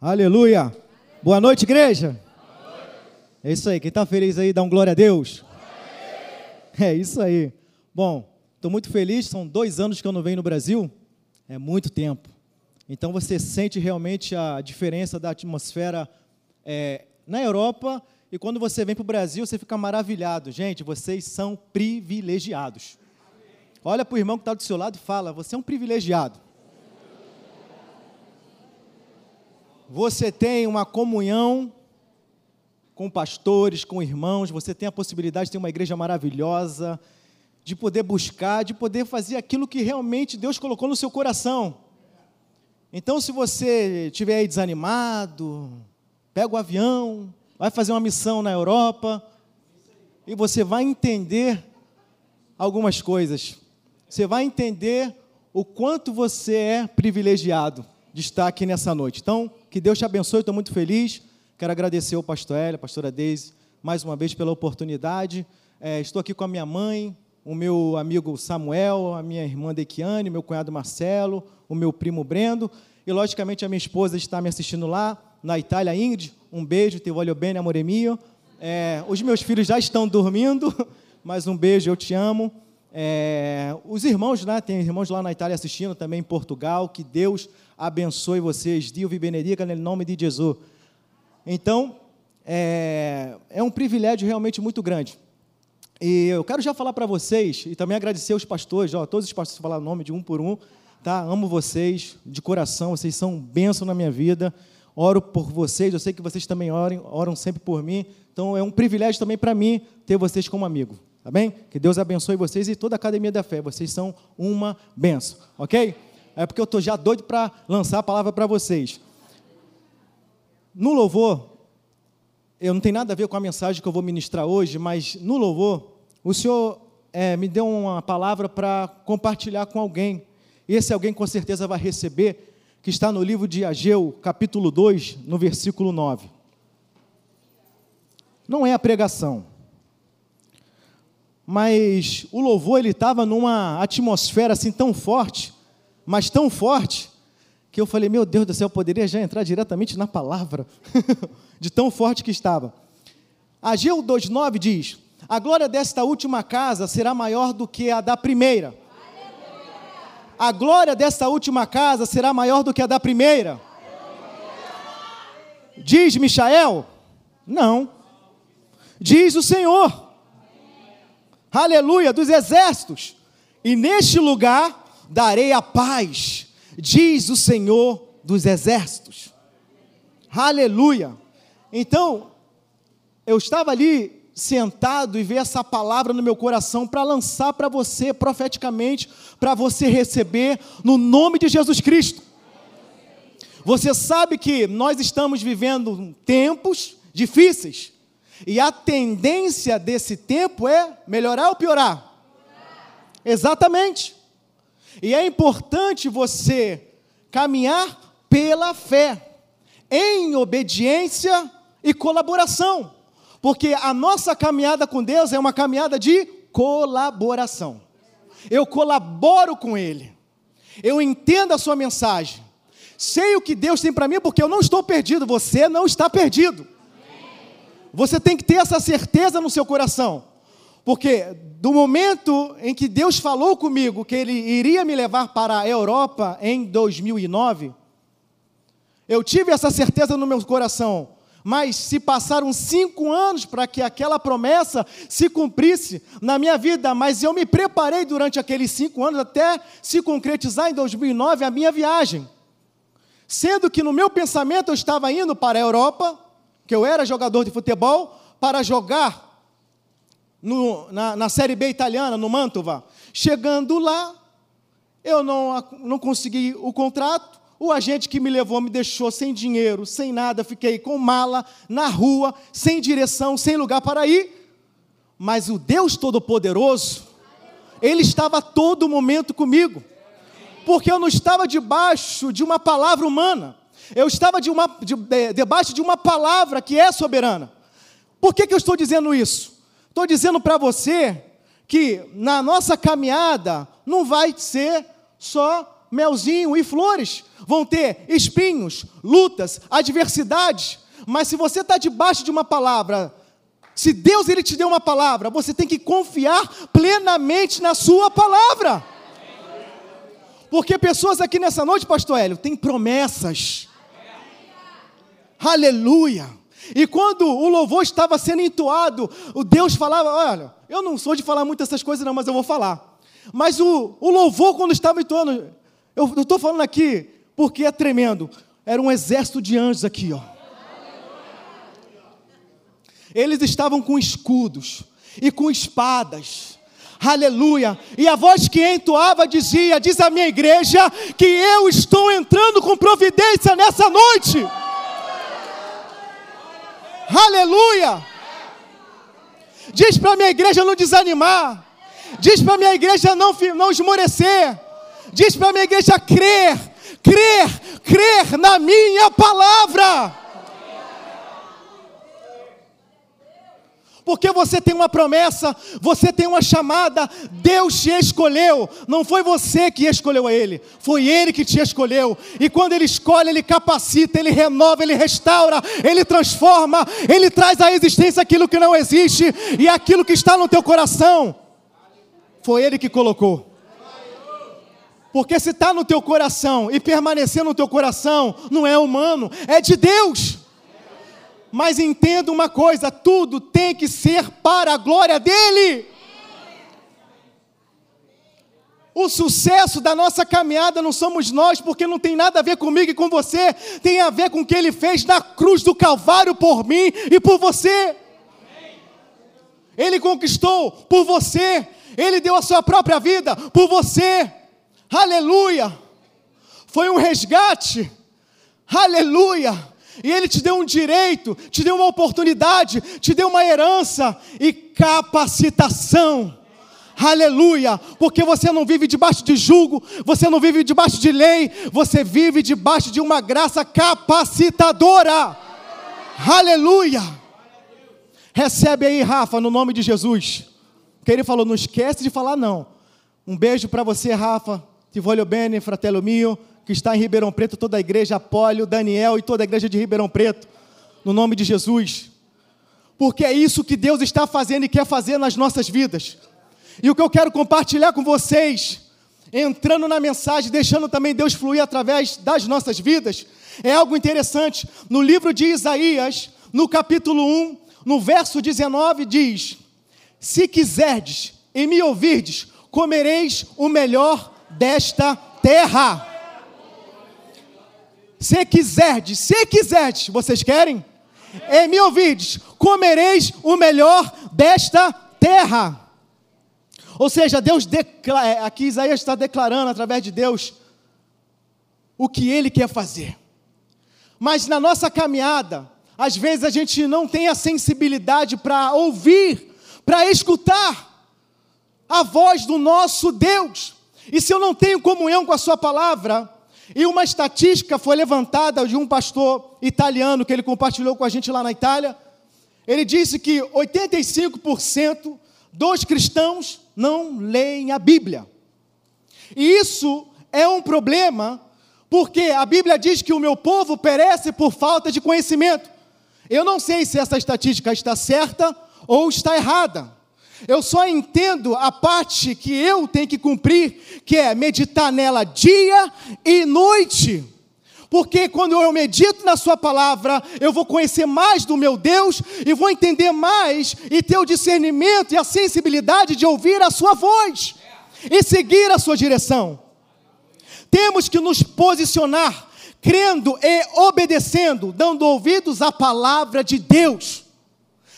Aleluia. Boa noite, igreja. É isso aí. Quem está feliz aí, dá um glória a Deus. É isso aí. Bom, estou muito feliz. São dois anos que eu não venho no Brasil. É muito tempo. Então você sente realmente a diferença da atmosfera é, na Europa e quando você vem para o Brasil, você fica maravilhado. Gente, vocês são privilegiados. Olha para o irmão que está do seu lado e fala: Você é um privilegiado. Você tem uma comunhão com pastores, com irmãos, você tem a possibilidade de ter uma igreja maravilhosa, de poder buscar, de poder fazer aquilo que realmente Deus colocou no seu coração. Então, se você estiver aí desanimado, pega o avião, vai fazer uma missão na Europa, e você vai entender algumas coisas. Você vai entender o quanto você é privilegiado de estar aqui nessa noite. Então, que Deus te abençoe, estou muito feliz. Quero agradecer ao pastor Hélio, a pastora Deise, mais uma vez pela oportunidade. É, estou aqui com a minha mãe, o meu amigo Samuel, a minha irmã Dequiane, meu cunhado Marcelo, o meu primo Brendo, e logicamente a minha esposa está me assistindo lá, na Itália, Ingrid. Um beijo, te voglio bene, amore mio. É, os meus filhos já estão dormindo, mas um beijo, eu te amo. É, os irmãos, né, tem irmãos lá na Itália assistindo, também em Portugal, que Deus abençoe vocês, Dio vi benedica no nome de Jesus. Então, é, é um privilégio realmente muito grande. E eu quero já falar para vocês, e também agradecer os pastores, ó, todos os pastores falar o nome de um por um, tá? Amo vocês de coração, vocês são bênção na minha vida. Oro por vocês, eu sei que vocês também oram, oram sempre por mim. Então é um privilégio também para mim ter vocês como amigo. Tá bem? Que Deus abençoe vocês e toda a Academia da Fé. Vocês são uma benção, ok? É porque eu estou já doido para lançar a palavra para vocês. No louvor, eu não tem nada a ver com a mensagem que eu vou ministrar hoje, mas no louvor, o Senhor é, me deu uma palavra para compartilhar com alguém. Esse alguém com certeza vai receber, que está no livro de Ageu, capítulo 2, no versículo 9. Não é a pregação mas o louvor ele estava numa atmosfera assim tão forte, mas tão forte, que eu falei, meu Deus do céu, eu poderia já entrar diretamente na palavra, de tão forte que estava. Ageu 2,9 diz: A glória desta última casa será maior do que a da primeira. A glória desta última casa será maior do que a da primeira. Diz Michael? Não. Diz o Senhor aleluia, dos exércitos, e neste lugar darei a paz, diz o Senhor dos exércitos. Aleluia. Então, eu estava ali sentado e ver essa palavra no meu coração para lançar para você profeticamente, para você receber no nome de Jesus Cristo. Você sabe que nós estamos vivendo tempos difíceis. E a tendência desse tempo é melhorar ou piorar? Exatamente. E é importante você caminhar pela fé, em obediência e colaboração, porque a nossa caminhada com Deus é uma caminhada de colaboração. Eu colaboro com Ele, eu entendo a sua mensagem, sei o que Deus tem para mim, porque eu não estou perdido, você não está perdido. Você tem que ter essa certeza no seu coração. Porque do momento em que Deus falou comigo que Ele iria me levar para a Europa em 2009, eu tive essa certeza no meu coração. Mas se passaram cinco anos para que aquela promessa se cumprisse na minha vida, mas eu me preparei durante aqueles cinco anos até se concretizar em 2009 a minha viagem. Sendo que no meu pensamento eu estava indo para a Europa, que eu era jogador de futebol, para jogar no, na, na Série B italiana, no Mantova. Chegando lá, eu não, não consegui o contrato, o agente que me levou me deixou sem dinheiro, sem nada, fiquei com mala, na rua, sem direção, sem lugar para ir. Mas o Deus Todo-Poderoso, Ele estava a todo momento comigo, porque eu não estava debaixo de uma palavra humana, eu estava de uma, de, de, debaixo de uma palavra que é soberana. Por que, que eu estou dizendo isso? Estou dizendo para você que na nossa caminhada não vai ser só melzinho e flores, vão ter espinhos, lutas, adversidades. Mas se você está debaixo de uma palavra, se Deus ele te deu uma palavra, você tem que confiar plenamente na sua palavra. Porque pessoas aqui nessa noite, pastor Hélio, têm promessas. Aleluia. E quando o louvor estava sendo entoado, o Deus falava: Olha, eu não sou de falar muito essas coisas, não, mas eu vou falar. Mas o, o louvor, quando estava entoando, eu estou falando aqui porque é tremendo. Era um exército de anjos aqui, ó. Eles estavam com escudos e com espadas. Aleluia. E a voz que entoava dizia: Diz a minha igreja que eu estou entrando com providência nessa noite. Aleluia! Diz para a minha igreja não desanimar. Diz para a minha igreja não, não esmorecer. Diz para a minha igreja crer, crer, crer na minha palavra. Porque você tem uma promessa, você tem uma chamada, Deus te escolheu, não foi você que escolheu a Ele, foi Ele que te escolheu, e quando Ele escolhe, Ele capacita, Ele renova, Ele restaura, Ele transforma, Ele traz à existência aquilo que não existe, e aquilo que está no teu coração, foi Ele que colocou. Porque se está no teu coração e permanecer no teu coração, não é humano, é de Deus. Mas entenda uma coisa: tudo tem que ser para a glória dEle. O sucesso da nossa caminhada não somos nós, porque não tem nada a ver comigo e com você, tem a ver com o que Ele fez na cruz do Calvário por mim e por você. Ele conquistou por você, Ele deu a sua própria vida por você. Aleluia! Foi um resgate. Aleluia! E Ele te deu um direito, te deu uma oportunidade, te deu uma herança e capacitação. Aleluia! Porque você não vive debaixo de julgo, você não vive debaixo de lei, você vive debaixo de uma graça capacitadora. Aleluia! Recebe aí, Rafa, no nome de Jesus. Que ele falou, não esquece de falar não. Um beijo para você, Rafa. Ti voglio bene, fratello mio que está em Ribeirão Preto, toda a igreja, Apólio, Daniel e toda a igreja de Ribeirão Preto, no nome de Jesus. Porque é isso que Deus está fazendo e quer fazer nas nossas vidas. E o que eu quero compartilhar com vocês, entrando na mensagem, deixando também Deus fluir através das nossas vidas, é algo interessante. No livro de Isaías, no capítulo 1, no verso 19, diz: Se quiserdes e me ouvirdes, comereis o melhor desta terra. Se quiserdes, se quiserdes, vocês querem? Em me ouvides, comereis o melhor desta terra. Ou seja, Deus declara, é, aqui Isaías está declarando através de Deus o que ele quer fazer. Mas na nossa caminhada, às vezes a gente não tem a sensibilidade para ouvir, para escutar a voz do nosso Deus. E se eu não tenho comunhão com a Sua palavra, e uma estatística foi levantada de um pastor italiano que ele compartilhou com a gente lá na Itália. Ele disse que 85% dos cristãos não leem a Bíblia. E isso é um problema, porque a Bíblia diz que o meu povo perece por falta de conhecimento. Eu não sei se essa estatística está certa ou está errada. Eu só entendo a parte que eu tenho que cumprir, que é meditar nela dia e noite. Porque quando eu medito na Sua palavra, eu vou conhecer mais do meu Deus e vou entender mais e ter o discernimento e a sensibilidade de ouvir a Sua voz e seguir a Sua direção. Temos que nos posicionar, crendo e obedecendo, dando ouvidos à palavra de Deus,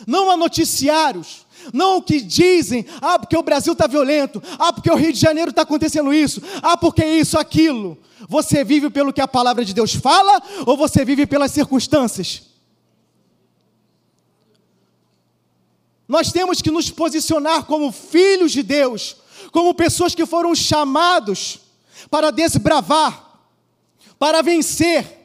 não a noticiários não o que dizem, ah, porque o Brasil está violento, ah, porque o Rio de Janeiro está acontecendo isso, ah, porque isso, aquilo. Você vive pelo que a palavra de Deus fala ou você vive pelas circunstâncias? Nós temos que nos posicionar como filhos de Deus, como pessoas que foram chamados para desbravar, para vencer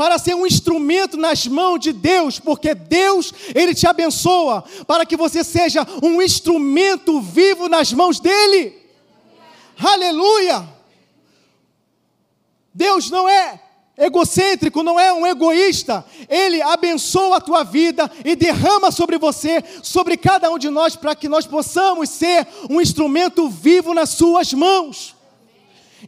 para ser um instrumento nas mãos de Deus, porque Deus, Ele te abençoa, para que você seja um instrumento vivo nas mãos dEle. Aleluia! Deus não é egocêntrico, não é um egoísta. Ele abençoa a tua vida e derrama sobre você, sobre cada um de nós, para que nós possamos ser um instrumento vivo nas suas mãos.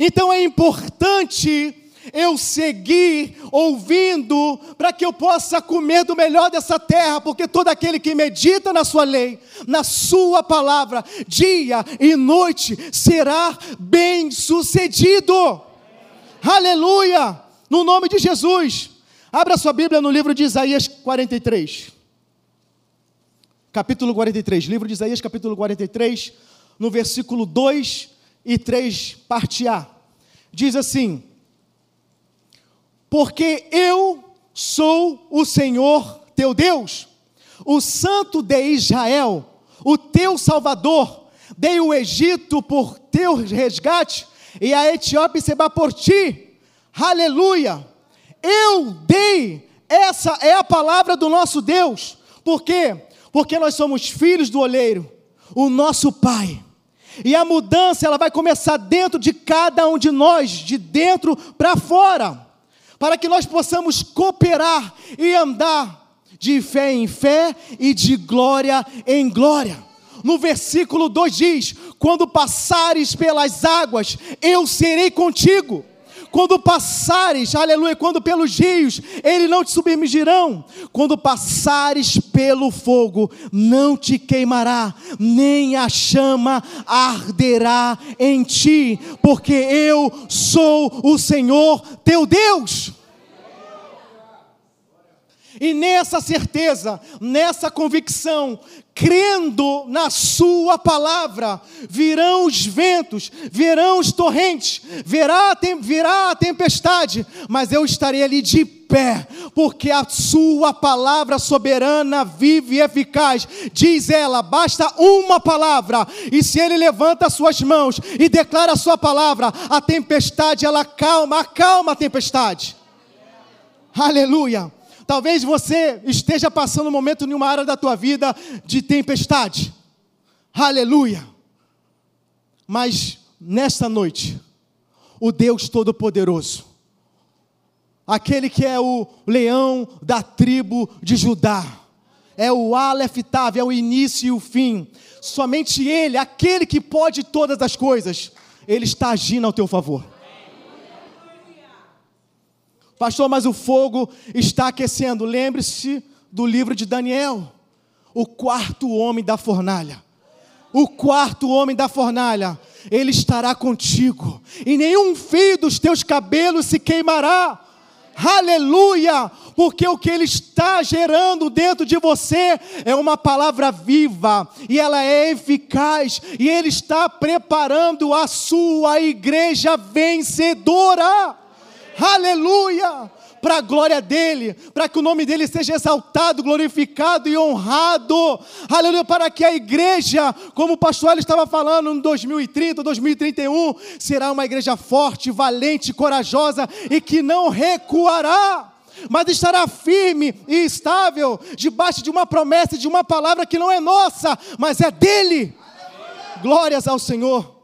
Então é importante eu seguir ouvindo, para que eu possa comer do melhor dessa terra, porque todo aquele que medita na sua lei, na sua palavra, dia e noite, será bem sucedido. Aleluia! No nome de Jesus. Abra sua Bíblia no livro de Isaías 43. Capítulo 43, livro de Isaías, capítulo 43, no versículo 2 e 3, parte A. Diz assim: Porque eu sou o Senhor teu Deus, o Santo de Israel, o teu Salvador, dei o Egito por teu resgate e a Etiópia será por ti Aleluia! Eu dei, essa é a palavra do nosso Deus. Por quê? Porque nós somos filhos do oleiro, o nosso Pai. E a mudança ela vai começar dentro de cada um de nós, de dentro para fora, para que nós possamos cooperar e andar de fé em fé e de glória em glória. No versículo 2 diz: Quando passares pelas águas, eu serei contigo quando passares, aleluia, quando pelos rios, eles não te submergirão. Quando passares pelo fogo, não te queimará, nem a chama arderá em ti, porque eu sou o Senhor teu Deus. E nessa certeza, nessa convicção, crendo na Sua palavra, virão os ventos, virão os torrentes, virá, a tempestade, mas eu estarei ali de pé, porque a Sua palavra soberana, vive e eficaz, diz ela, basta uma palavra, e se Ele levanta as suas mãos e declara a Sua palavra, a tempestade ela calma, acalma a tempestade. Aleluia. Talvez você esteja passando um momento em uma área da tua vida de tempestade. Aleluia. Mas nesta noite, o Deus Todo-Poderoso, aquele que é o leão da tribo de Judá, é o Aleph Tav, é o início e o fim. Somente Ele, aquele que pode todas as coisas, Ele está agindo ao teu favor. Pastor, mas o fogo está aquecendo. Lembre-se do livro de Daniel, o quarto homem da fornalha. O quarto homem da fornalha, ele estará contigo, e nenhum fio dos teus cabelos se queimará. Aleluia! Porque o que ele está gerando dentro de você é uma palavra viva e ela é eficaz, e ele está preparando a sua igreja vencedora. Aleluia! Para a glória dele, para que o nome dele seja exaltado, glorificado e honrado. Aleluia! Para que a igreja, como o pastor estava falando, em 2030, 2031, será uma igreja forte, valente, corajosa e que não recuará mas estará firme e estável debaixo de uma promessa, de uma palavra que não é nossa, mas é dele. Glórias ao Senhor.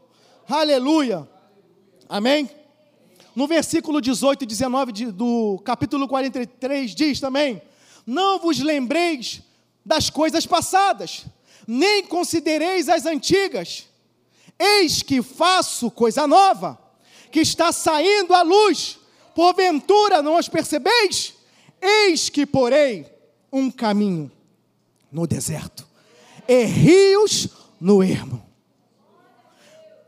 Aleluia. Amém. No versículo 18 e 19 de, do capítulo 43 diz também: Não vos lembreis das coisas passadas, nem considereis as antigas. Eis que faço coisa nova, que está saindo à luz. Porventura não as percebeis? Eis que porei um caminho no deserto e rios no ermo.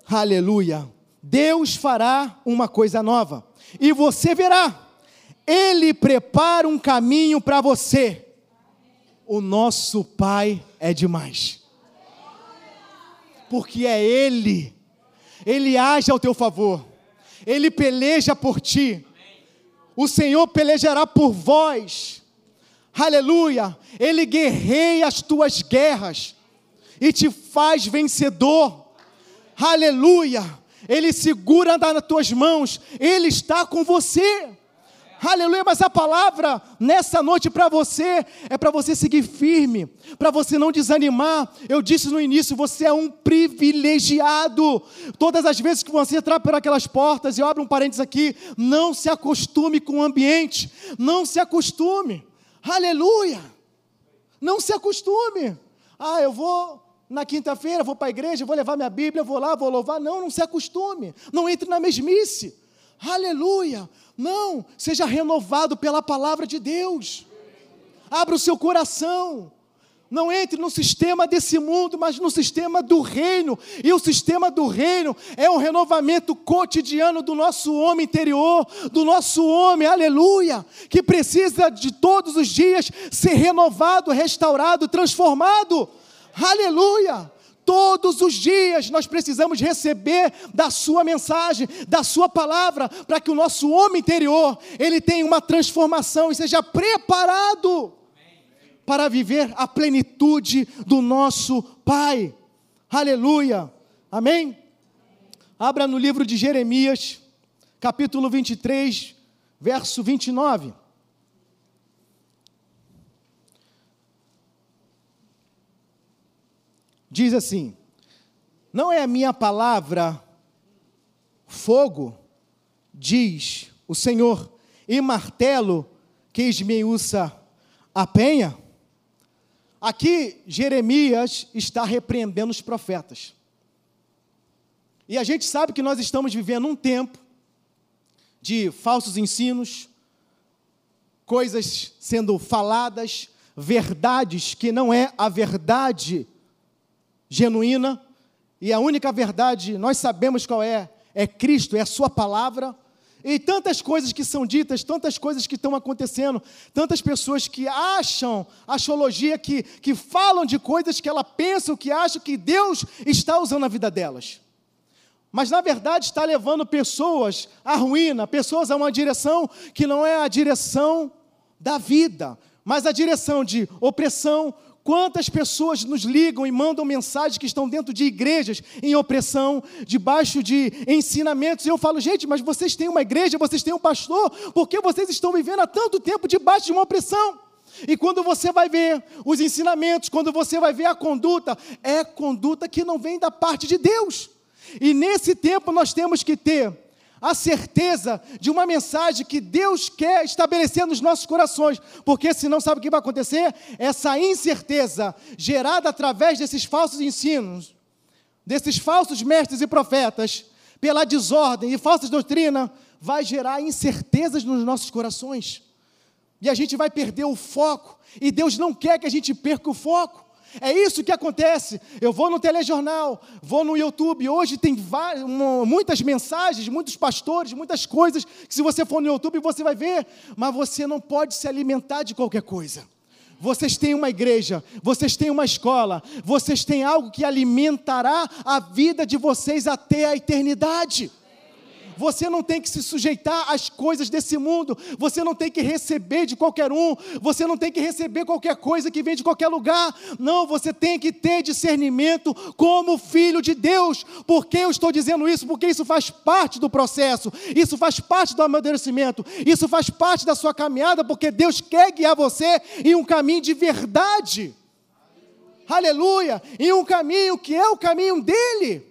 Aleluia. Deus fará uma coisa nova, e você verá, Ele prepara um caminho para você. O nosso Pai é demais, porque é Ele, Ele age ao teu favor, Ele peleja por ti, o Senhor pelejará por vós, aleluia, Ele guerreia as tuas guerras e te faz vencedor, aleluia. Ele segura nas tuas mãos, Ele está com você. Aleluia, mas a palavra nessa noite para você é para você seguir firme, para você não desanimar. Eu disse no início, você é um privilegiado. Todas as vezes que você entrar por aquelas portas, eu abro um parênteses aqui, não se acostume com o ambiente, não se acostume. Aleluia! Não se acostume. Ah, eu vou na quinta-feira, vou para a igreja, vou levar minha Bíblia, vou lá, vou louvar. Não, não se acostume. Não entre na mesmice. Aleluia! Não, seja renovado pela palavra de Deus. Abra o seu coração. Não entre no sistema desse mundo, mas no sistema do reino. E o sistema do reino é um renovamento cotidiano do nosso homem interior, do nosso homem, aleluia, que precisa de todos os dias ser renovado, restaurado, transformado. Aleluia! Todos os dias nós precisamos receber da sua mensagem, da sua palavra, para que o nosso homem interior, ele tenha uma transformação e seja preparado para viver a plenitude do nosso Pai. Aleluia. Amém? Abra no livro de Jeremias, capítulo 23, verso 29. Diz assim: Não é a minha palavra fogo, diz o Senhor, e martelo que esmiuça a penha? Aqui Jeremias está repreendendo os profetas. E a gente sabe que nós estamos vivendo um tempo de falsos ensinos, coisas sendo faladas, verdades que não é a verdade genuína, e a única verdade, nós sabemos qual é, é Cristo, é a Sua palavra. E tantas coisas que são ditas, tantas coisas que estão acontecendo, tantas pessoas que acham astrologia, que, que falam de coisas que ela pensam, que acham que Deus está usando a vida delas. Mas na verdade está levando pessoas à ruína, pessoas a uma direção que não é a direção da vida, mas a direção de opressão, Quantas pessoas nos ligam e mandam mensagens que estão dentro de igrejas em opressão, debaixo de ensinamentos, e eu falo, gente, mas vocês têm uma igreja, vocês têm um pastor, por que vocês estão vivendo há tanto tempo debaixo de uma opressão? E quando você vai ver os ensinamentos, quando você vai ver a conduta, é conduta que não vem da parte de Deus. E nesse tempo nós temos que ter a certeza de uma mensagem que Deus quer estabelecer nos nossos corações, porque senão sabe o que vai acontecer? Essa incerteza gerada através desses falsos ensinos, desses falsos mestres e profetas, pela desordem e falsas doutrina, vai gerar incertezas nos nossos corações. E a gente vai perder o foco, e Deus não quer que a gente perca o foco. É isso que acontece. Eu vou no telejornal, vou no YouTube. Hoje tem várias, muitas mensagens, muitos pastores, muitas coisas que se você for no YouTube você vai ver, mas você não pode se alimentar de qualquer coisa. Vocês têm uma igreja, vocês têm uma escola, vocês têm algo que alimentará a vida de vocês até a eternidade. Você não tem que se sujeitar às coisas desse mundo. Você não tem que receber de qualquer um. Você não tem que receber qualquer coisa que vem de qualquer lugar. Não, você tem que ter discernimento como filho de Deus. Por que eu estou dizendo isso? Porque isso faz parte do processo. Isso faz parte do amadurecimento. Isso faz parte da sua caminhada, porque Deus quer guiar você em um caminho de verdade. Aleluia! Em um caminho que é o caminho dele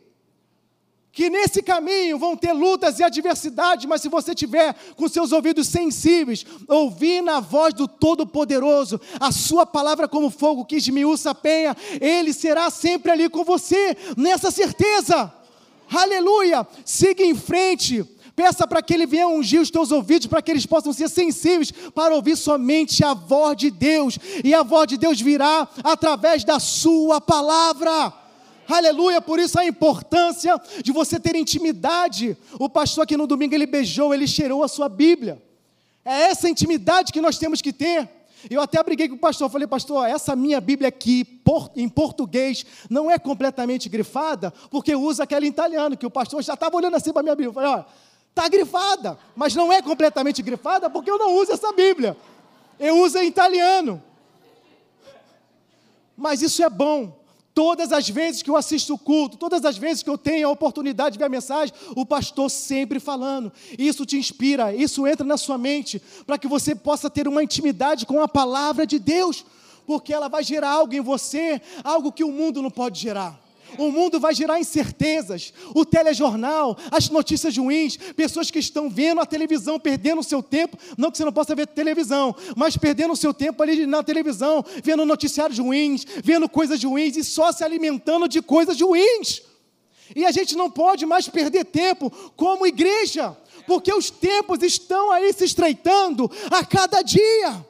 que nesse caminho vão ter lutas e adversidades, mas se você tiver com seus ouvidos sensíveis, ouvindo a voz do Todo-Poderoso, a sua palavra como fogo que esmiuça a penha, ele será sempre ali com você, nessa certeza. Aleluia! Siga em frente. Peça para que Ele venha ungir os teus ouvidos, para que eles possam ser sensíveis para ouvir somente a voz de Deus. E a voz de Deus virá através da Sua palavra. Aleluia, por isso a importância de você ter intimidade. O pastor aqui no domingo ele beijou, ele cheirou a sua Bíblia. É essa intimidade que nós temos que ter. Eu até briguei com o pastor, falei, pastor, essa minha Bíblia aqui, em português, não é completamente grifada, porque usa aquela em italiano, que o pastor já estava olhando assim para a minha Bíblia. Eu falei, ó, está grifada, mas não é completamente grifada, porque eu não uso essa Bíblia. Eu uso em italiano. Mas isso é bom, Todas as vezes que eu assisto o culto, todas as vezes que eu tenho a oportunidade de ver a mensagem, o pastor sempre falando. Isso te inspira, isso entra na sua mente, para que você possa ter uma intimidade com a palavra de Deus, porque ela vai gerar algo em você, algo que o mundo não pode gerar. O mundo vai gerar incertezas. O telejornal, as notícias ruins, pessoas que estão vendo a televisão, perdendo o seu tempo. Não que você não possa ver televisão, mas perdendo o seu tempo ali na televisão, vendo noticiários ruins, vendo coisas ruins e só se alimentando de coisas ruins. E a gente não pode mais perder tempo como igreja, porque os tempos estão aí se estreitando a cada dia.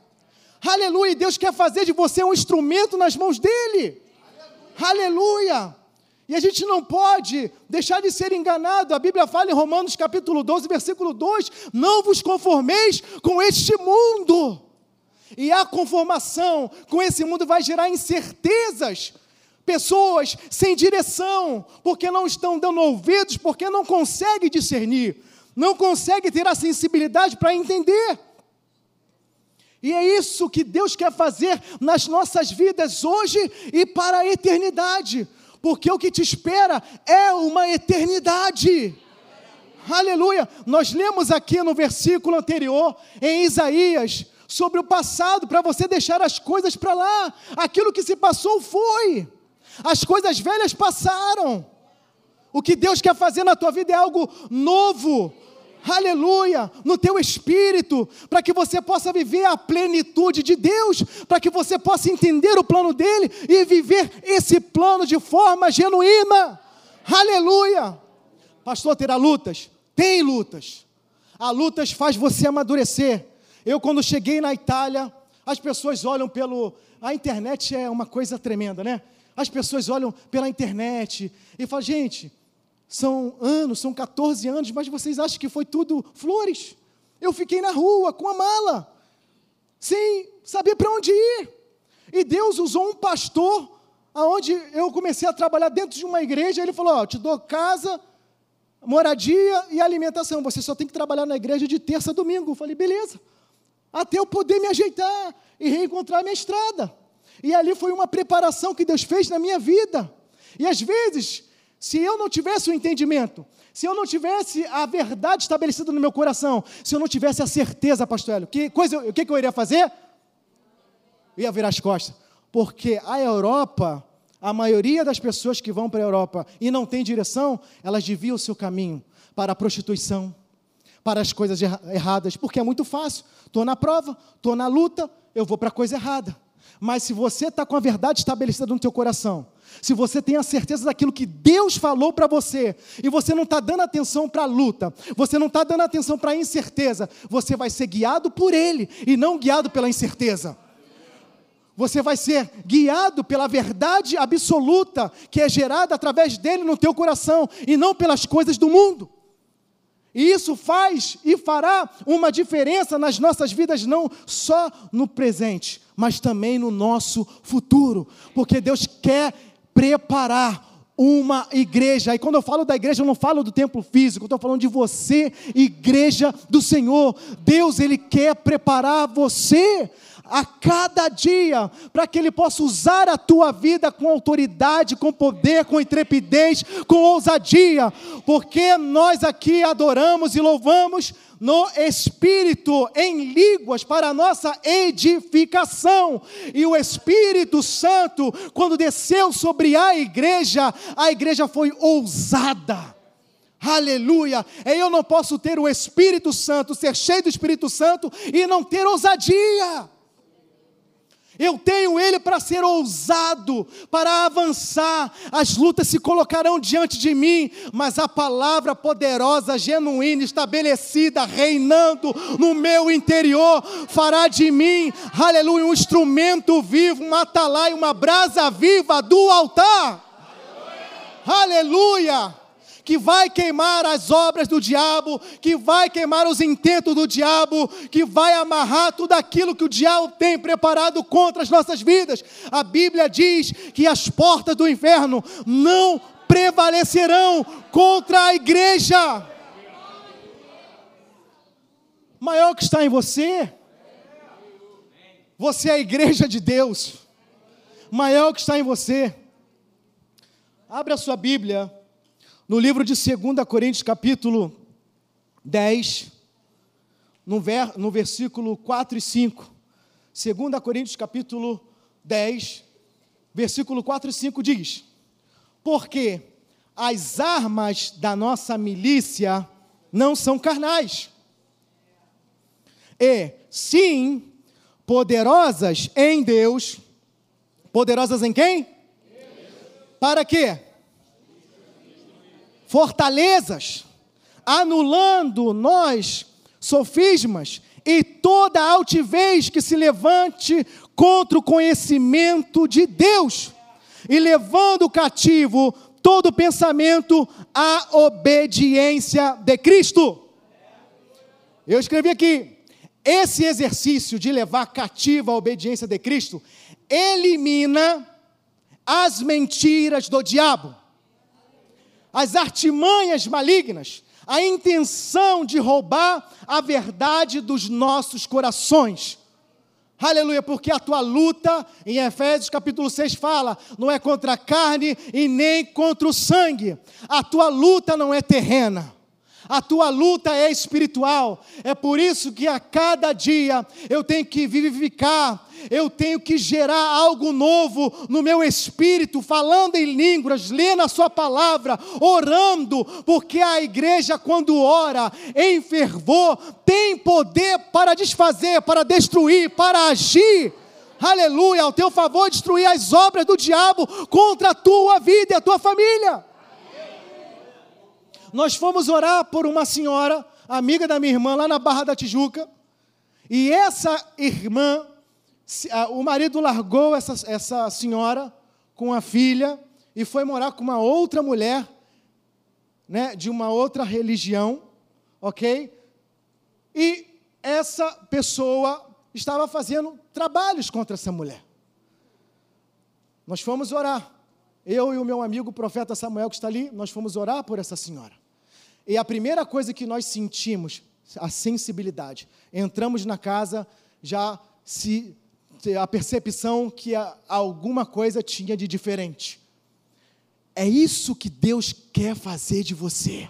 Aleluia! Deus quer fazer de você um instrumento nas mãos dele. Aleluia! Aleluia. E a gente não pode deixar de ser enganado. A Bíblia fala em Romanos capítulo 12, versículo 2: Não vos conformeis com este mundo. E a conformação com esse mundo vai gerar incertezas. Pessoas sem direção, porque não estão dando ouvidos, porque não conseguem discernir, não conseguem ter a sensibilidade para entender. E é isso que Deus quer fazer nas nossas vidas hoje e para a eternidade porque o que te espera é uma eternidade. Aleluia! Nós lemos aqui no versículo anterior, em Isaías, sobre o passado, para você deixar as coisas para lá. Aquilo que se passou foi. As coisas velhas passaram. O que Deus quer fazer na tua vida é algo novo, aleluia, no teu espírito, para que você possa viver a plenitude de Deus, para que você possa entender o plano dele e viver esse plano de forma genuína, aleluia. Pastor, terá lutas? Tem lutas. A lutas faz você amadurecer. Eu, quando cheguei na Itália, as pessoas olham pelo. A internet é uma coisa tremenda, né? As pessoas olham pela internet e falam, gente, são anos, são 14 anos, mas vocês acham que foi tudo flores? Eu fiquei na rua com a mala, sem saber para onde ir. E Deus usou um pastor, aonde eu comecei a trabalhar dentro de uma igreja, ele falou: Ó, te dou casa, moradia e alimentação. Você só tem que trabalhar na igreja de terça a domingo. Eu falei, beleza. Até eu poder me ajeitar e reencontrar minha estrada. E ali foi uma preparação que Deus fez na minha vida. E às vezes se eu não tivesse o entendimento, se eu não tivesse a verdade estabelecida no meu coração, se eu não tivesse a certeza, pastor Hélio, que coisa, o que, que eu iria fazer? Eu ia virar as costas. Porque a Europa, a maioria das pessoas que vão para a Europa e não tem direção, elas desviam o seu caminho para a prostituição, para as coisas erradas, porque é muito fácil. Estou na prova, estou na luta, eu vou para a coisa errada. Mas se você está com a verdade estabelecida no teu coração, se você tem a certeza daquilo que Deus falou para você, e você não está dando atenção para a luta, você não está dando atenção para a incerteza, você vai ser guiado por Ele e não guiado pela incerteza. Você vai ser guiado pela verdade absoluta que é gerada através dele no teu coração e não pelas coisas do mundo. E isso faz e fará uma diferença nas nossas vidas, não só no presente, mas também no nosso futuro, porque Deus quer preparar uma igreja. E quando eu falo da igreja, eu não falo do templo físico, eu estou falando de você, igreja do Senhor. Deus, Ele quer preparar você a cada dia, para que Ele possa usar a tua vida com autoridade, com poder, com intrepidez, com ousadia, porque nós aqui adoramos e louvamos no Espírito, em línguas, para a nossa edificação. E o Espírito Santo, quando desceu sobre a igreja, a igreja foi ousada. Aleluia! Eu não posso ter o Espírito Santo, ser cheio do Espírito Santo e não ter ousadia. Eu tenho Ele para ser ousado, para avançar. As lutas se colocarão diante de mim, mas a palavra poderosa, genuína, estabelecida, reinando no meu interior, fará de mim, aleluia, um instrumento vivo, um atalai, uma brasa viva do altar. aleluia. aleluia que vai queimar as obras do diabo, que vai queimar os intentos do diabo, que vai amarrar tudo aquilo que o diabo tem preparado contra as nossas vidas. A Bíblia diz que as portas do inferno não prevalecerão contra a igreja. Maior que está em você, você é a igreja de Deus. Maior que está em você. Abra sua Bíblia no livro de 2 Coríntios, capítulo 10, no, ver, no versículo 4 e 5. 2 Coríntios, capítulo 10, versículo 4 e 5 diz: Porque as armas da nossa milícia não são carnais, e sim poderosas em Deus. Poderosas em quem? Para quê? Fortalezas, anulando nós sofismas e toda altivez que se levante contra o conhecimento de Deus, e levando cativo todo pensamento à obediência de Cristo. Eu escrevi aqui: esse exercício de levar cativa a obediência de Cristo elimina as mentiras do diabo, as artimanhas malignas, a intenção de roubar a verdade dos nossos corações. Aleluia, porque a tua luta, em Efésios capítulo 6 fala, não é contra a carne e nem contra o sangue. A tua luta não é terrena. A tua luta é espiritual. É por isso que a cada dia eu tenho que vivificar eu tenho que gerar algo novo no meu espírito, falando em línguas, lendo a Sua palavra, orando, porque a igreja, quando ora em fervor, tem poder para desfazer, para destruir, para agir. Aleluia, ao teu favor, destruir as obras do diabo contra a tua vida e a tua família. Nós fomos orar por uma senhora, amiga da minha irmã, lá na Barra da Tijuca, e essa irmã o marido largou essa, essa senhora com a filha e foi morar com uma outra mulher, né, de uma outra religião, ok? E essa pessoa estava fazendo trabalhos contra essa mulher. Nós fomos orar. Eu e o meu amigo o profeta Samuel, que está ali, nós fomos orar por essa senhora. E a primeira coisa que nós sentimos, a sensibilidade. Entramos na casa já se a percepção que alguma coisa tinha de diferente. É isso que Deus quer fazer de você.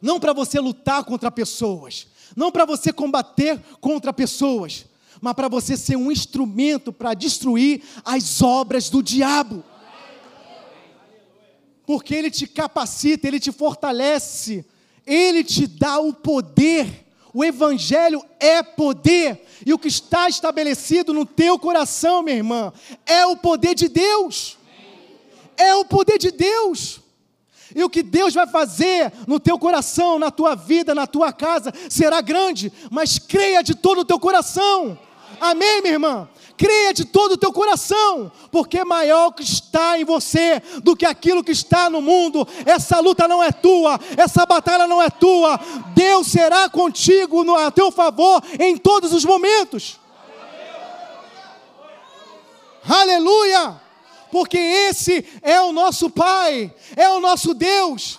Não para você lutar contra pessoas, não para você combater contra pessoas, mas para você ser um instrumento para destruir as obras do diabo. Porque ele te capacita, ele te fortalece, ele te dá o poder o Evangelho é poder, e o que está estabelecido no teu coração, minha irmã, é o poder de Deus. É o poder de Deus. E o que Deus vai fazer no teu coração, na tua vida, na tua casa, será grande, mas creia de todo o teu coração. Amém, minha irmã? Creia de todo o teu coração, porque maior que está em você do que aquilo que está no mundo. Essa luta não é tua, essa batalha não é tua. Deus será contigo no, a teu favor em todos os momentos. Aleluia! Porque esse é o nosso Pai, é o nosso Deus.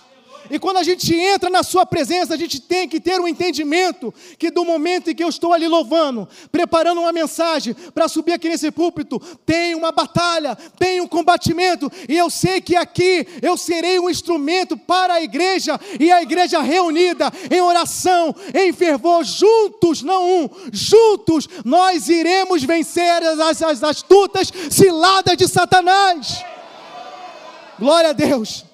E quando a gente entra na Sua presença, a gente tem que ter um entendimento que do momento em que eu estou ali louvando, preparando uma mensagem para subir aqui nesse púlpito, tem uma batalha, tem um combatimento, e eu sei que aqui eu serei um instrumento para a igreja e a igreja reunida em oração, em fervor, juntos, não um, juntos nós iremos vencer as, as astutas ciladas de Satanás. Glória a Deus.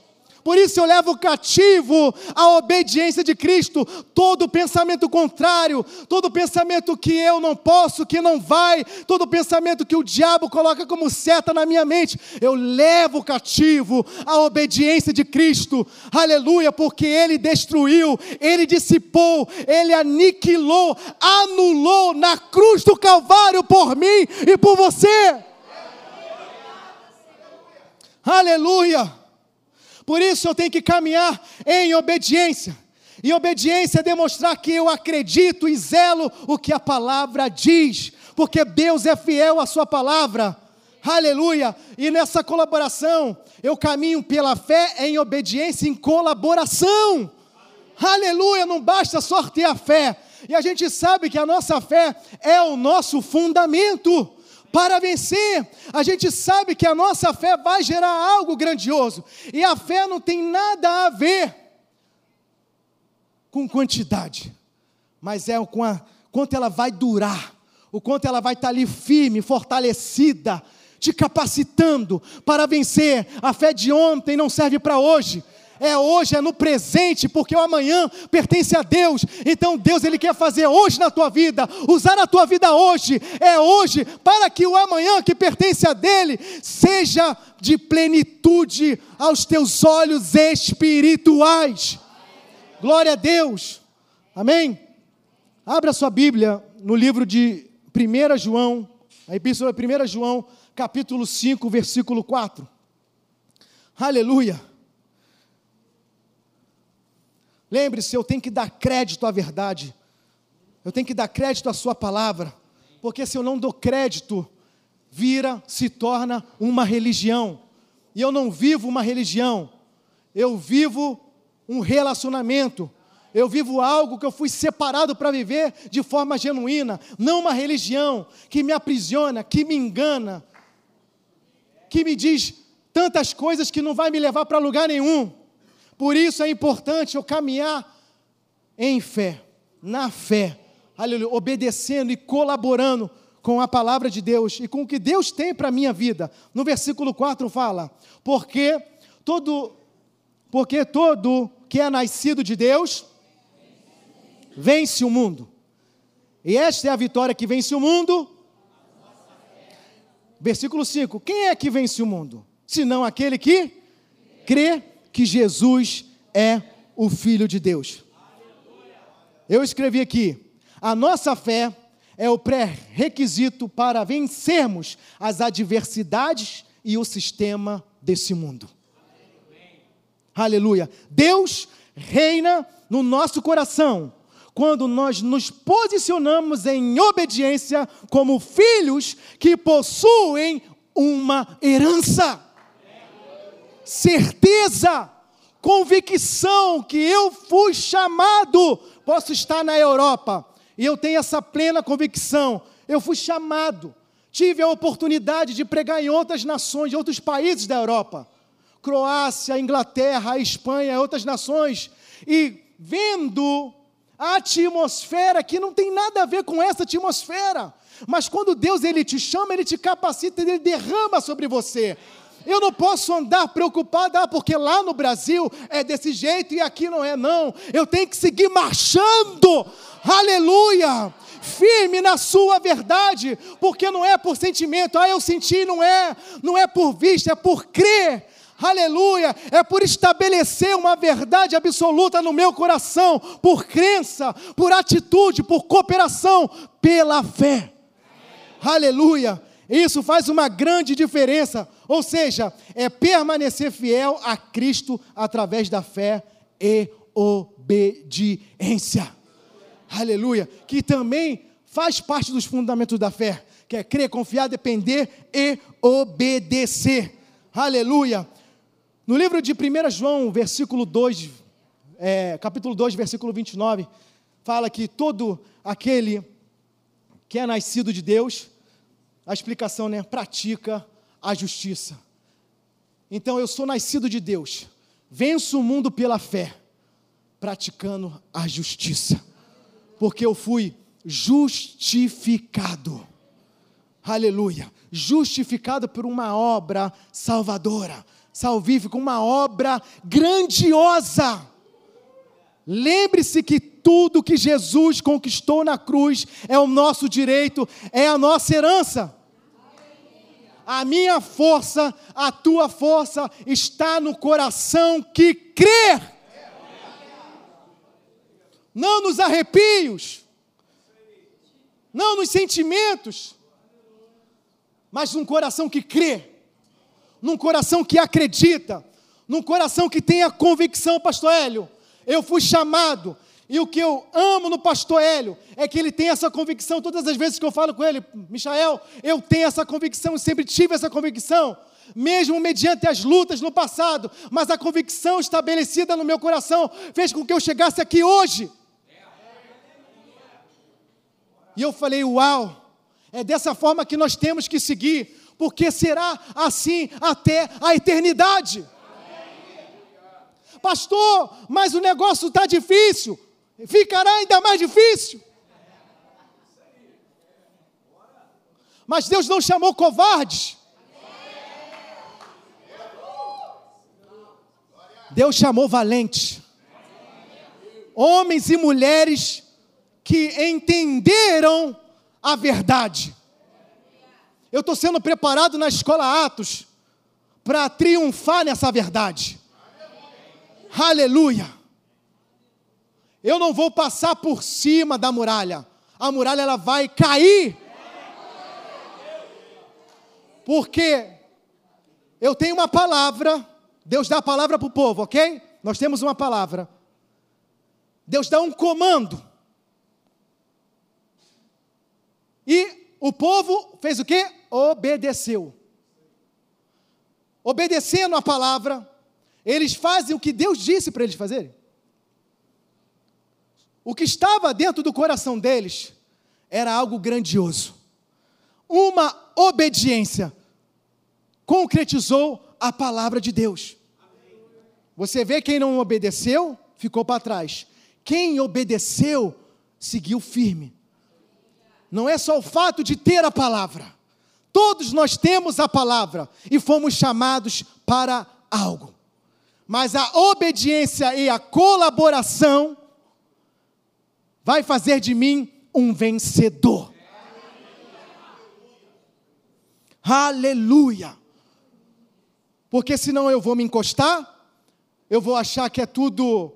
Por isso eu levo cativo a obediência de Cristo, todo pensamento contrário, todo pensamento que eu não posso, que não vai, todo pensamento que o diabo coloca como seta na minha mente, eu levo cativo a obediência de Cristo. Aleluia, porque ele destruiu, ele dissipou, ele aniquilou, anulou na cruz do Calvário por mim e por você. Aleluia. Por isso eu tenho que caminhar em obediência. E obediência é demonstrar que eu acredito e zelo o que a palavra diz, porque Deus é fiel à sua palavra. Aleluia! E nessa colaboração, eu caminho pela fé em obediência, em colaboração. Aleluia! Não basta só ter a fé. E a gente sabe que a nossa fé é o nosso fundamento para vencer. A gente sabe que a nossa fé vai gerar algo grandioso. E a fé não tem nada a ver com quantidade, mas é com a, quanto ela vai durar, o quanto ela vai estar ali firme, fortalecida, te capacitando para vencer. A fé de ontem não serve para hoje é hoje, é no presente, porque o amanhã pertence a Deus. Então Deus ele quer fazer hoje na tua vida, usar a tua vida hoje, é hoje, para que o amanhã que pertence a dele seja de plenitude aos teus olhos espirituais. Glória a Deus. Amém. Abra sua Bíblia no livro de 1 João, a epístola de 1 João, capítulo 5, versículo 4. Aleluia. Lembre-se, eu tenho que dar crédito à verdade. Eu tenho que dar crédito à sua palavra. Porque se eu não dou crédito, vira, se torna uma religião. E eu não vivo uma religião. Eu vivo um relacionamento. Eu vivo algo que eu fui separado para viver de forma genuína, não uma religião que me aprisiona, que me engana, que me diz tantas coisas que não vai me levar para lugar nenhum. Por isso é importante eu caminhar em fé, na fé, aleluia, obedecendo e colaborando com a palavra de Deus e com o que Deus tem para a minha vida. No versículo 4 fala: Porque todo, porque todo que é nascido de Deus vence o mundo. E esta é a vitória que vence o mundo. Versículo 5: Quem é que vence o mundo? Senão aquele que crê que Jesus é o Filho de Deus. Eu escrevi aqui: a nossa fé é o pré-requisito para vencermos as adversidades e o sistema desse mundo. Aleluia. Deus reina no nosso coração quando nós nos posicionamos em obediência como filhos que possuem uma herança certeza, convicção que eu fui chamado. Posso estar na Europa e eu tenho essa plena convicção. Eu fui chamado. Tive a oportunidade de pregar em outras nações, em outros países da Europa. Croácia, Inglaterra, Espanha, outras nações. E vendo a atmosfera que não tem nada a ver com essa atmosfera. Mas quando Deus ele te chama, ele te capacita, ele derrama sobre você. Eu não posso andar preocupado, ah, porque lá no Brasil é desse jeito e aqui não é, não. Eu tenho que seguir marchando, aleluia, firme na sua verdade, porque não é por sentimento, ah, eu senti, não é, não é por vista, é por crer. Aleluia, é por estabelecer uma verdade absoluta no meu coração, por crença, por atitude, por cooperação, pela fé. Aleluia. Isso faz uma grande diferença. Ou seja, é permanecer fiel a Cristo através da fé e obediência. Aleluia. Que também faz parte dos fundamentos da fé, que é crer, confiar, depender e obedecer. Aleluia. No livro de 1 João, versículo 2, é, capítulo 2, versículo 29, fala que todo aquele que é nascido de Deus, a explicação, né? Pratica a justiça. Então eu sou nascido de Deus, venço o mundo pela fé, praticando a justiça, porque eu fui justificado. Aleluia! Justificado por uma obra salvadora, salvífica, uma obra grandiosa. Lembre-se que tudo que Jesus conquistou na cruz é o nosso direito, é a nossa herança. A minha força, a tua força está no coração que crê. Não nos arrepios, não nos sentimentos, mas num coração que crê, num coração que acredita, num coração que tem a convicção, Pastor Hélio. Eu fui chamado, e o que eu amo no pastor Hélio é que ele tem essa convicção. Todas as vezes que eu falo com ele, Michael, eu tenho essa convicção, sempre tive essa convicção, mesmo mediante as lutas no passado, mas a convicção estabelecida no meu coração fez com que eu chegasse aqui hoje. E eu falei, uau, É dessa forma que nós temos que seguir, porque será assim até a eternidade. Pastor, mas o negócio está difícil, ficará ainda mais difícil. Mas Deus não chamou covardes. Deus chamou valentes. Homens e mulheres que entenderam a verdade. Eu estou sendo preparado na escola Atos para triunfar nessa verdade. Aleluia. Eu não vou passar por cima da muralha. A muralha ela vai cair porque eu tenho uma palavra, Deus dá a palavra para o povo, ok? Nós temos uma palavra. Deus dá um comando. E o povo fez o quê? Obedeceu. Obedecendo a palavra, eles fazem o que Deus disse para eles fazerem. O que estava dentro do coração deles era algo grandioso. Uma obediência concretizou a palavra de Deus. Você vê quem não obedeceu, ficou para trás. Quem obedeceu, seguiu firme. Não é só o fato de ter a palavra. Todos nós temos a palavra e fomos chamados para algo. Mas a obediência e a colaboração vai fazer de mim um vencedor. Aleluia! Porque senão eu vou me encostar, eu vou achar que é tudo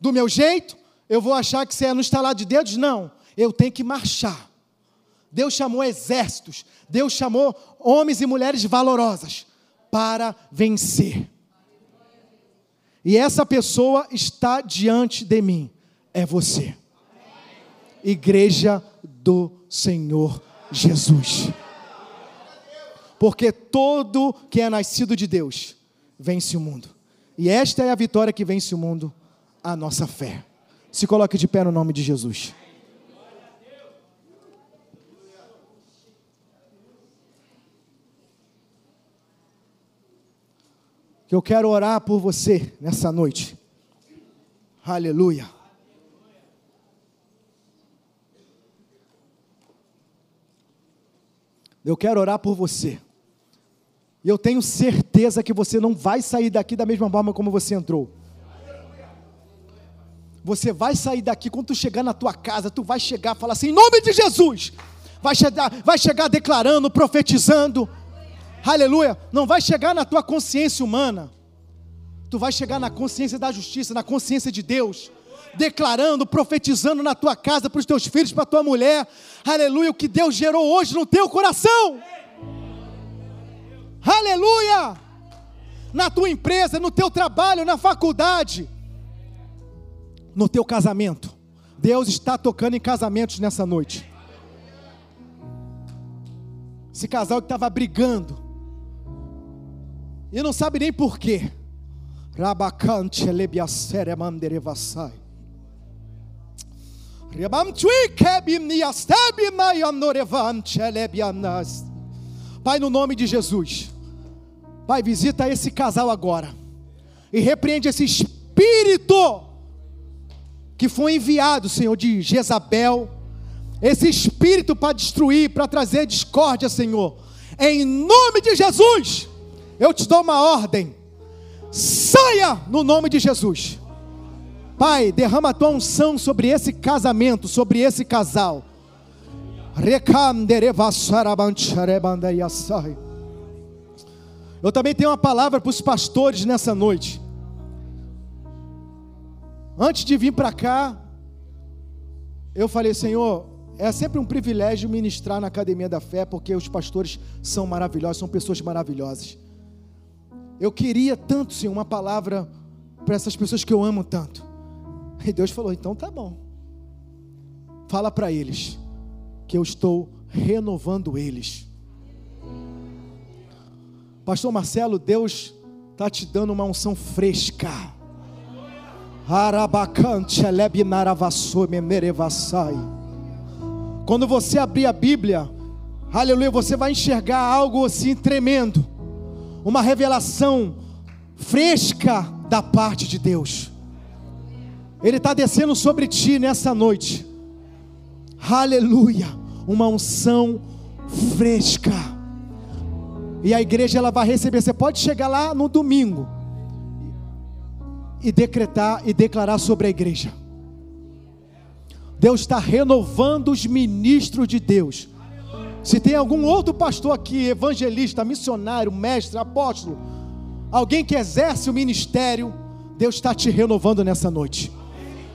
do meu jeito, eu vou achar que isso é no estalar de dedos. Não, eu tenho que marchar. Deus chamou exércitos, Deus chamou homens e mulheres valorosas para vencer. E essa pessoa está diante de mim, é você. Igreja do Senhor Jesus porque todo que é nascido de Deus vence o mundo. E esta é a vitória que vence o mundo, a nossa fé. Se coloque de pé no nome de Jesus. Que eu quero orar por você nessa noite. Aleluia. Eu quero orar por você. E eu tenho certeza que você não vai sair daqui da mesma forma como você entrou. Você vai sair daqui, quando tu chegar na tua casa, tu vai chegar e falar assim, em nome de Jesus. Vai chegar, vai chegar declarando, profetizando. Aleluia. Não vai chegar na tua consciência humana. Tu vai chegar na consciência da justiça, na consciência de Deus declarando, profetizando na tua casa, para os teus filhos, para a tua mulher, aleluia, o que Deus gerou hoje no teu coração aleluia! Na tua empresa, no teu trabalho, na faculdade, no teu casamento. Deus está tocando em casamentos nessa noite. Esse casal que estava brigando, e não sabe nem porquê. Rabacante lebiacere manderevasai. Pai, no nome de Jesus, Pai, visita esse casal agora e repreende esse espírito que foi enviado, Senhor, de Jezabel, esse espírito para destruir, para trazer discórdia, Senhor. Em nome de Jesus, eu te dou uma ordem. Saia no nome de Jesus. Pai, derrama a tua unção sobre esse casamento, sobre esse casal. Eu também tenho uma palavra para os pastores nessa noite. Antes de vir para cá, eu falei, Senhor, é sempre um privilégio ministrar na Academia da Fé, porque os pastores são maravilhosos, são pessoas maravilhosas. Eu queria tanto, Senhor, uma palavra para essas pessoas que eu amo tanto. E Deus falou: então tá bom. Fala para eles que eu estou renovando eles. Pastor Marcelo, Deus está te dando uma unção fresca. Quando você abrir a Bíblia, Aleluia, você vai enxergar algo assim tremendo. Uma revelação fresca da parte de Deus. Ele está descendo sobre ti nessa noite. Aleluia, uma unção fresca. E a igreja ela vai receber. Você pode chegar lá no domingo e decretar e declarar sobre a igreja. Deus está renovando os ministros de Deus. Se tem algum outro pastor aqui, evangelista, missionário, mestre, apóstolo, alguém que exerce o ministério, Deus está te renovando nessa noite.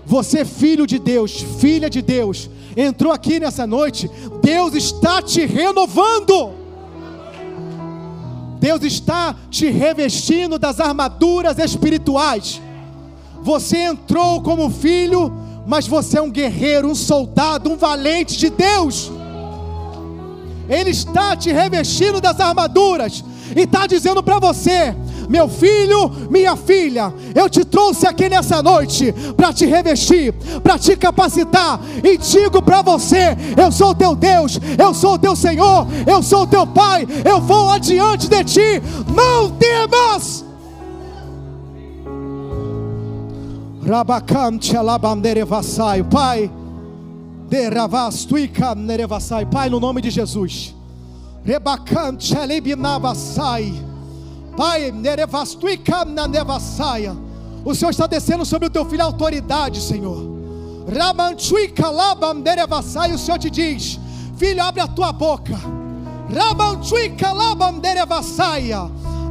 Você, filho de Deus, filha de Deus, entrou aqui nessa noite, Deus está te renovando. Deus está te revestindo das armaduras espirituais. Você entrou como filho, mas você é um guerreiro, um soldado, um valente de Deus. Ele está te revestindo das armaduras e está dizendo para você: meu filho, minha filha, eu te trouxe aqui nessa noite para te revestir, para te capacitar, e digo para você: eu sou teu Deus, eu sou teu Senhor, eu sou teu Pai, eu vou adiante de ti, não temas. Pai, Pai, no nome de Jesus. Rebakam Tchalibinavasai. Pai. O Senhor está descendo sobre o teu filho a autoridade, Senhor. O Senhor te diz: Filho, abre a tua boca.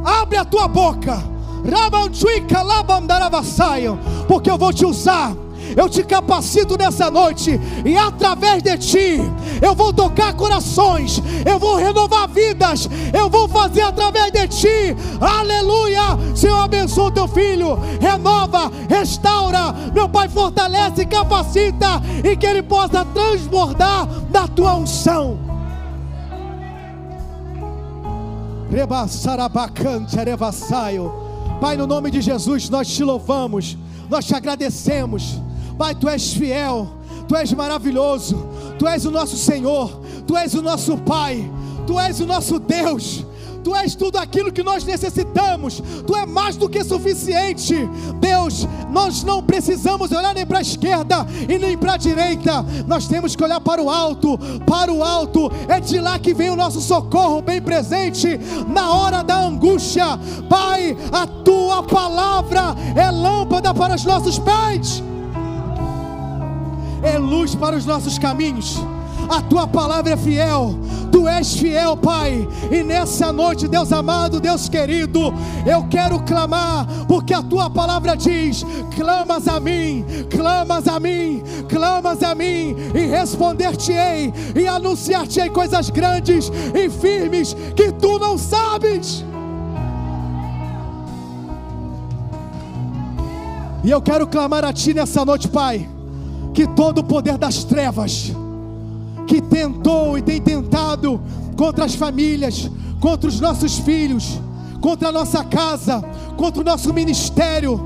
Abre a tua boca porque eu vou te usar. Eu te capacito nessa noite, e através de ti, eu vou tocar corações, eu vou renovar vidas, eu vou fazer através de ti, aleluia. Senhor, abençoa o teu filho, renova, restaura, meu Pai, fortalece, capacita, e que ele possa transbordar da tua unção. Pai, no nome de Jesus, nós te louvamos, nós te agradecemos. Pai, tu és fiel, tu és maravilhoso, tu és o nosso Senhor, tu és o nosso Pai, tu és o nosso Deus. Tu és tudo aquilo que nós necessitamos, Tu é mais do que suficiente. Deus, nós não precisamos olhar nem para a esquerda e nem para a direita, nós temos que olhar para o alto. Para o alto é de lá que vem o nosso socorro bem presente na hora da angústia. Pai, a tua palavra é lâmpada para os nossos pés, é luz para os nossos caminhos a tua palavra é fiel, tu és fiel, Pai. E nessa noite, Deus amado, Deus querido, eu quero clamar, porque a tua palavra diz: clamas a mim, clamas a mim, clamas a mim, e responder-te-ei, e anunciar-te-ei coisas grandes e firmes que tu não sabes. E eu quero clamar a Ti nessa noite, Pai, que todo o poder das trevas, que tentou e tem tentado contra as famílias, contra os nossos filhos, contra a nossa casa, contra o nosso ministério,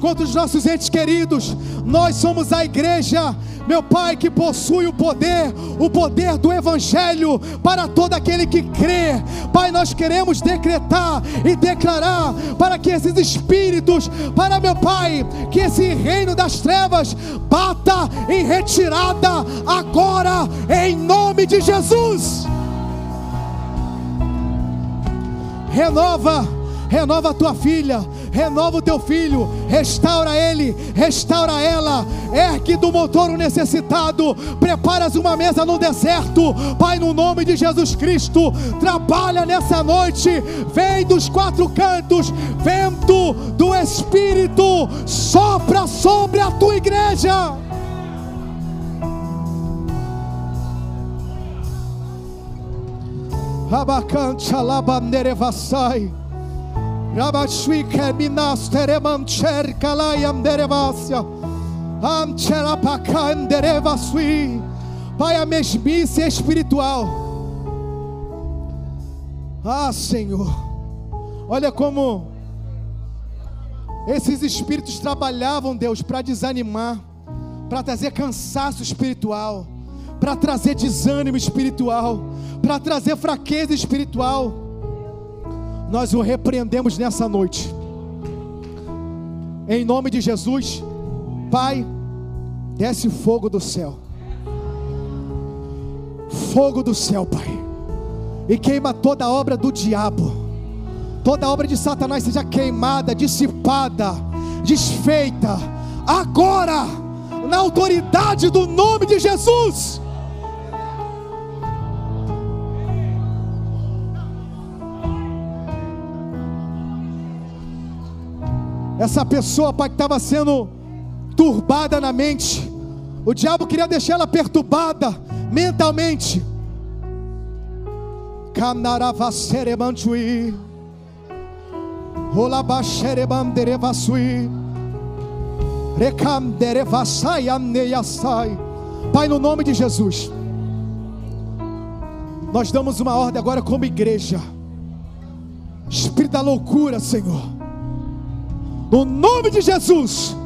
contra os nossos entes queridos. Nós somos a igreja, meu Pai, que possui o poder, o poder do Evangelho para todo aquele que crê. Pai, nós queremos decretar e declarar para que esses espíritos, para meu Pai, que esse reino das trevas bata em retirada agora, em nome de Jesus. Renova renova a tua filha, renova o teu filho, restaura ele, restaura ela, ergue do motor o necessitado, preparas uma mesa no deserto, Pai, no nome de Jesus Cristo, trabalha nessa noite, vem dos quatro cantos, vento do Espírito, sopra sobre a tua igreja. Rabacante alabanderevassai. Pai, a mesmice espiritual. Ah, Senhor. Olha como esses espíritos trabalhavam, Deus, para desanimar, para trazer cansaço espiritual para trazer desânimo espiritual, para trazer fraqueza espiritual. Nós o repreendemos nessa noite. Em nome de Jesus, Pai, desce fogo do céu. Fogo do céu, Pai. E queima toda obra do diabo. Toda obra de Satanás seja queimada, dissipada, desfeita. Agora, na autoridade do nome de Jesus. Essa pessoa, pai, que estava sendo turbada na mente, o diabo queria deixar ela perturbada mentalmente. Pai, no nome de Jesus, nós damos uma ordem agora como igreja. Espírito da loucura, Senhor no nome de Jesus,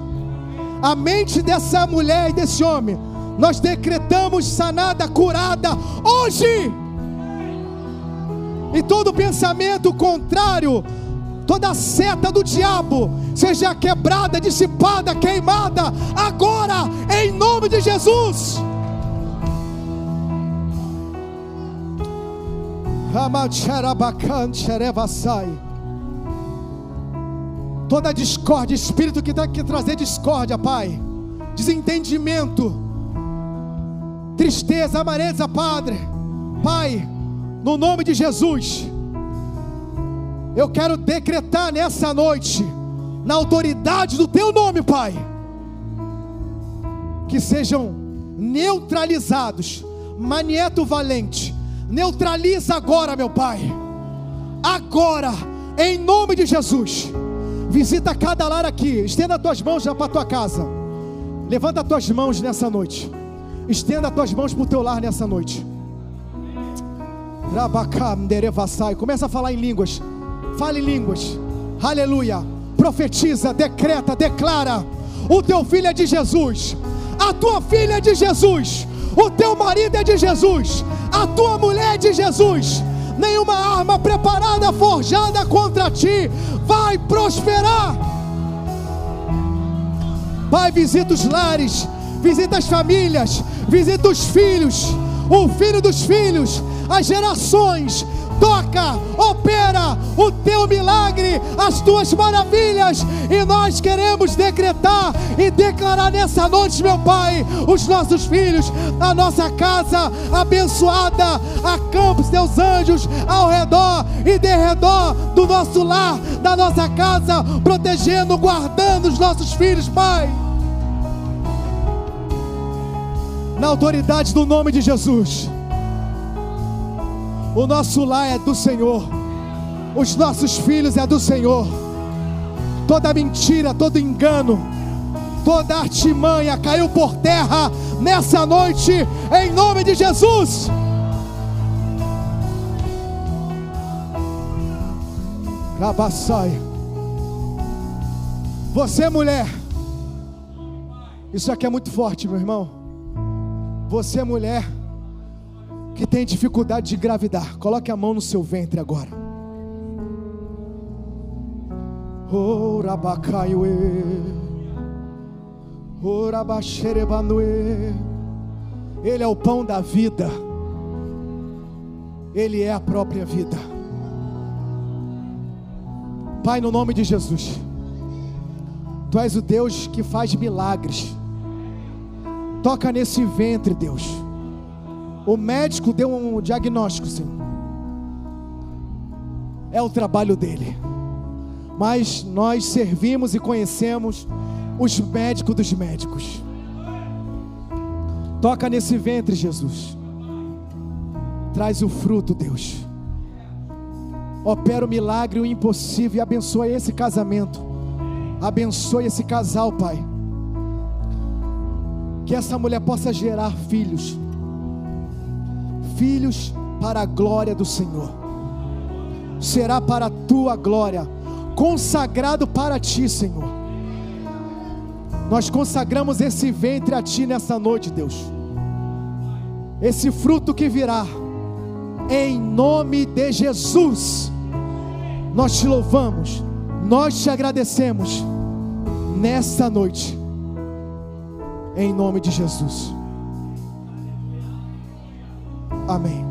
a mente dessa mulher e desse homem, nós decretamos sanada, curada hoje. E todo pensamento contrário, toda seta do diabo, seja quebrada, dissipada, queimada, agora, em nome de Jesus. Ramacharabacan Xerevasai toda discórdia, espírito que está que trazer discórdia, Pai, desentendimento, tristeza, amareza, Padre, Pai, no nome de Jesus, eu quero decretar nessa noite, na autoridade do Teu nome, Pai, que sejam neutralizados, Manieto Valente, neutraliza agora, meu Pai, agora, em nome de Jesus Visita cada lar aqui. Estenda as tuas mãos já para a tua casa. Levanta as tuas mãos nessa noite. Estenda as tuas mãos para o teu lar nessa noite. Começa a falar em línguas. Fale em línguas. Aleluia. Profetiza, decreta, declara. O teu filho é de Jesus. A tua filha é de Jesus. O teu marido é de Jesus. A tua mulher é de Jesus nenhuma arma preparada, forjada contra ti vai prosperar. Pai, visita os lares, visita as famílias, visita os filhos, o filho dos filhos, as gerações, toca, opera o teu milagre, as tuas maravilhas, e nós queremos decretar e declarar nessa noite, meu Pai, os nossos filhos, a nossa casa abençoada, acampa os teus anjos ao redor e de redor do nosso lar, da nossa casa, protegendo, guardando os nossos filhos, Pai. Na autoridade do nome de Jesus. O nosso lar é do Senhor. Os nossos filhos é do Senhor. Toda mentira, todo engano, toda artimanha caiu por terra nessa noite, em nome de Jesus. Cabaçai. Você, mulher, isso aqui é muito forte, meu irmão. Você, mulher, que tem dificuldade de engravidar, coloque a mão no seu ventre agora. Ele é o pão da vida. Ele é a própria vida. Pai, no nome de Jesus. Tu és o Deus que faz milagres. Toca nesse ventre, Deus o médico deu um diagnóstico, Senhor. É o trabalho dele. Mas nós servimos e conhecemos os médicos dos médicos. Toca nesse ventre, Jesus. Traz o fruto, Deus. Opera o milagre, o impossível e abençoa esse casamento. Abençoe esse casal, Pai. Que essa mulher possa gerar filhos filhos para a glória do Senhor. Será para a tua glória, consagrado para ti, Senhor. Nós consagramos esse ventre a ti nessa noite, Deus. esse fruto que virá, em nome de Jesus. Nós te louvamos, nós te agradecemos nesta noite, em nome de Jesus. Amém.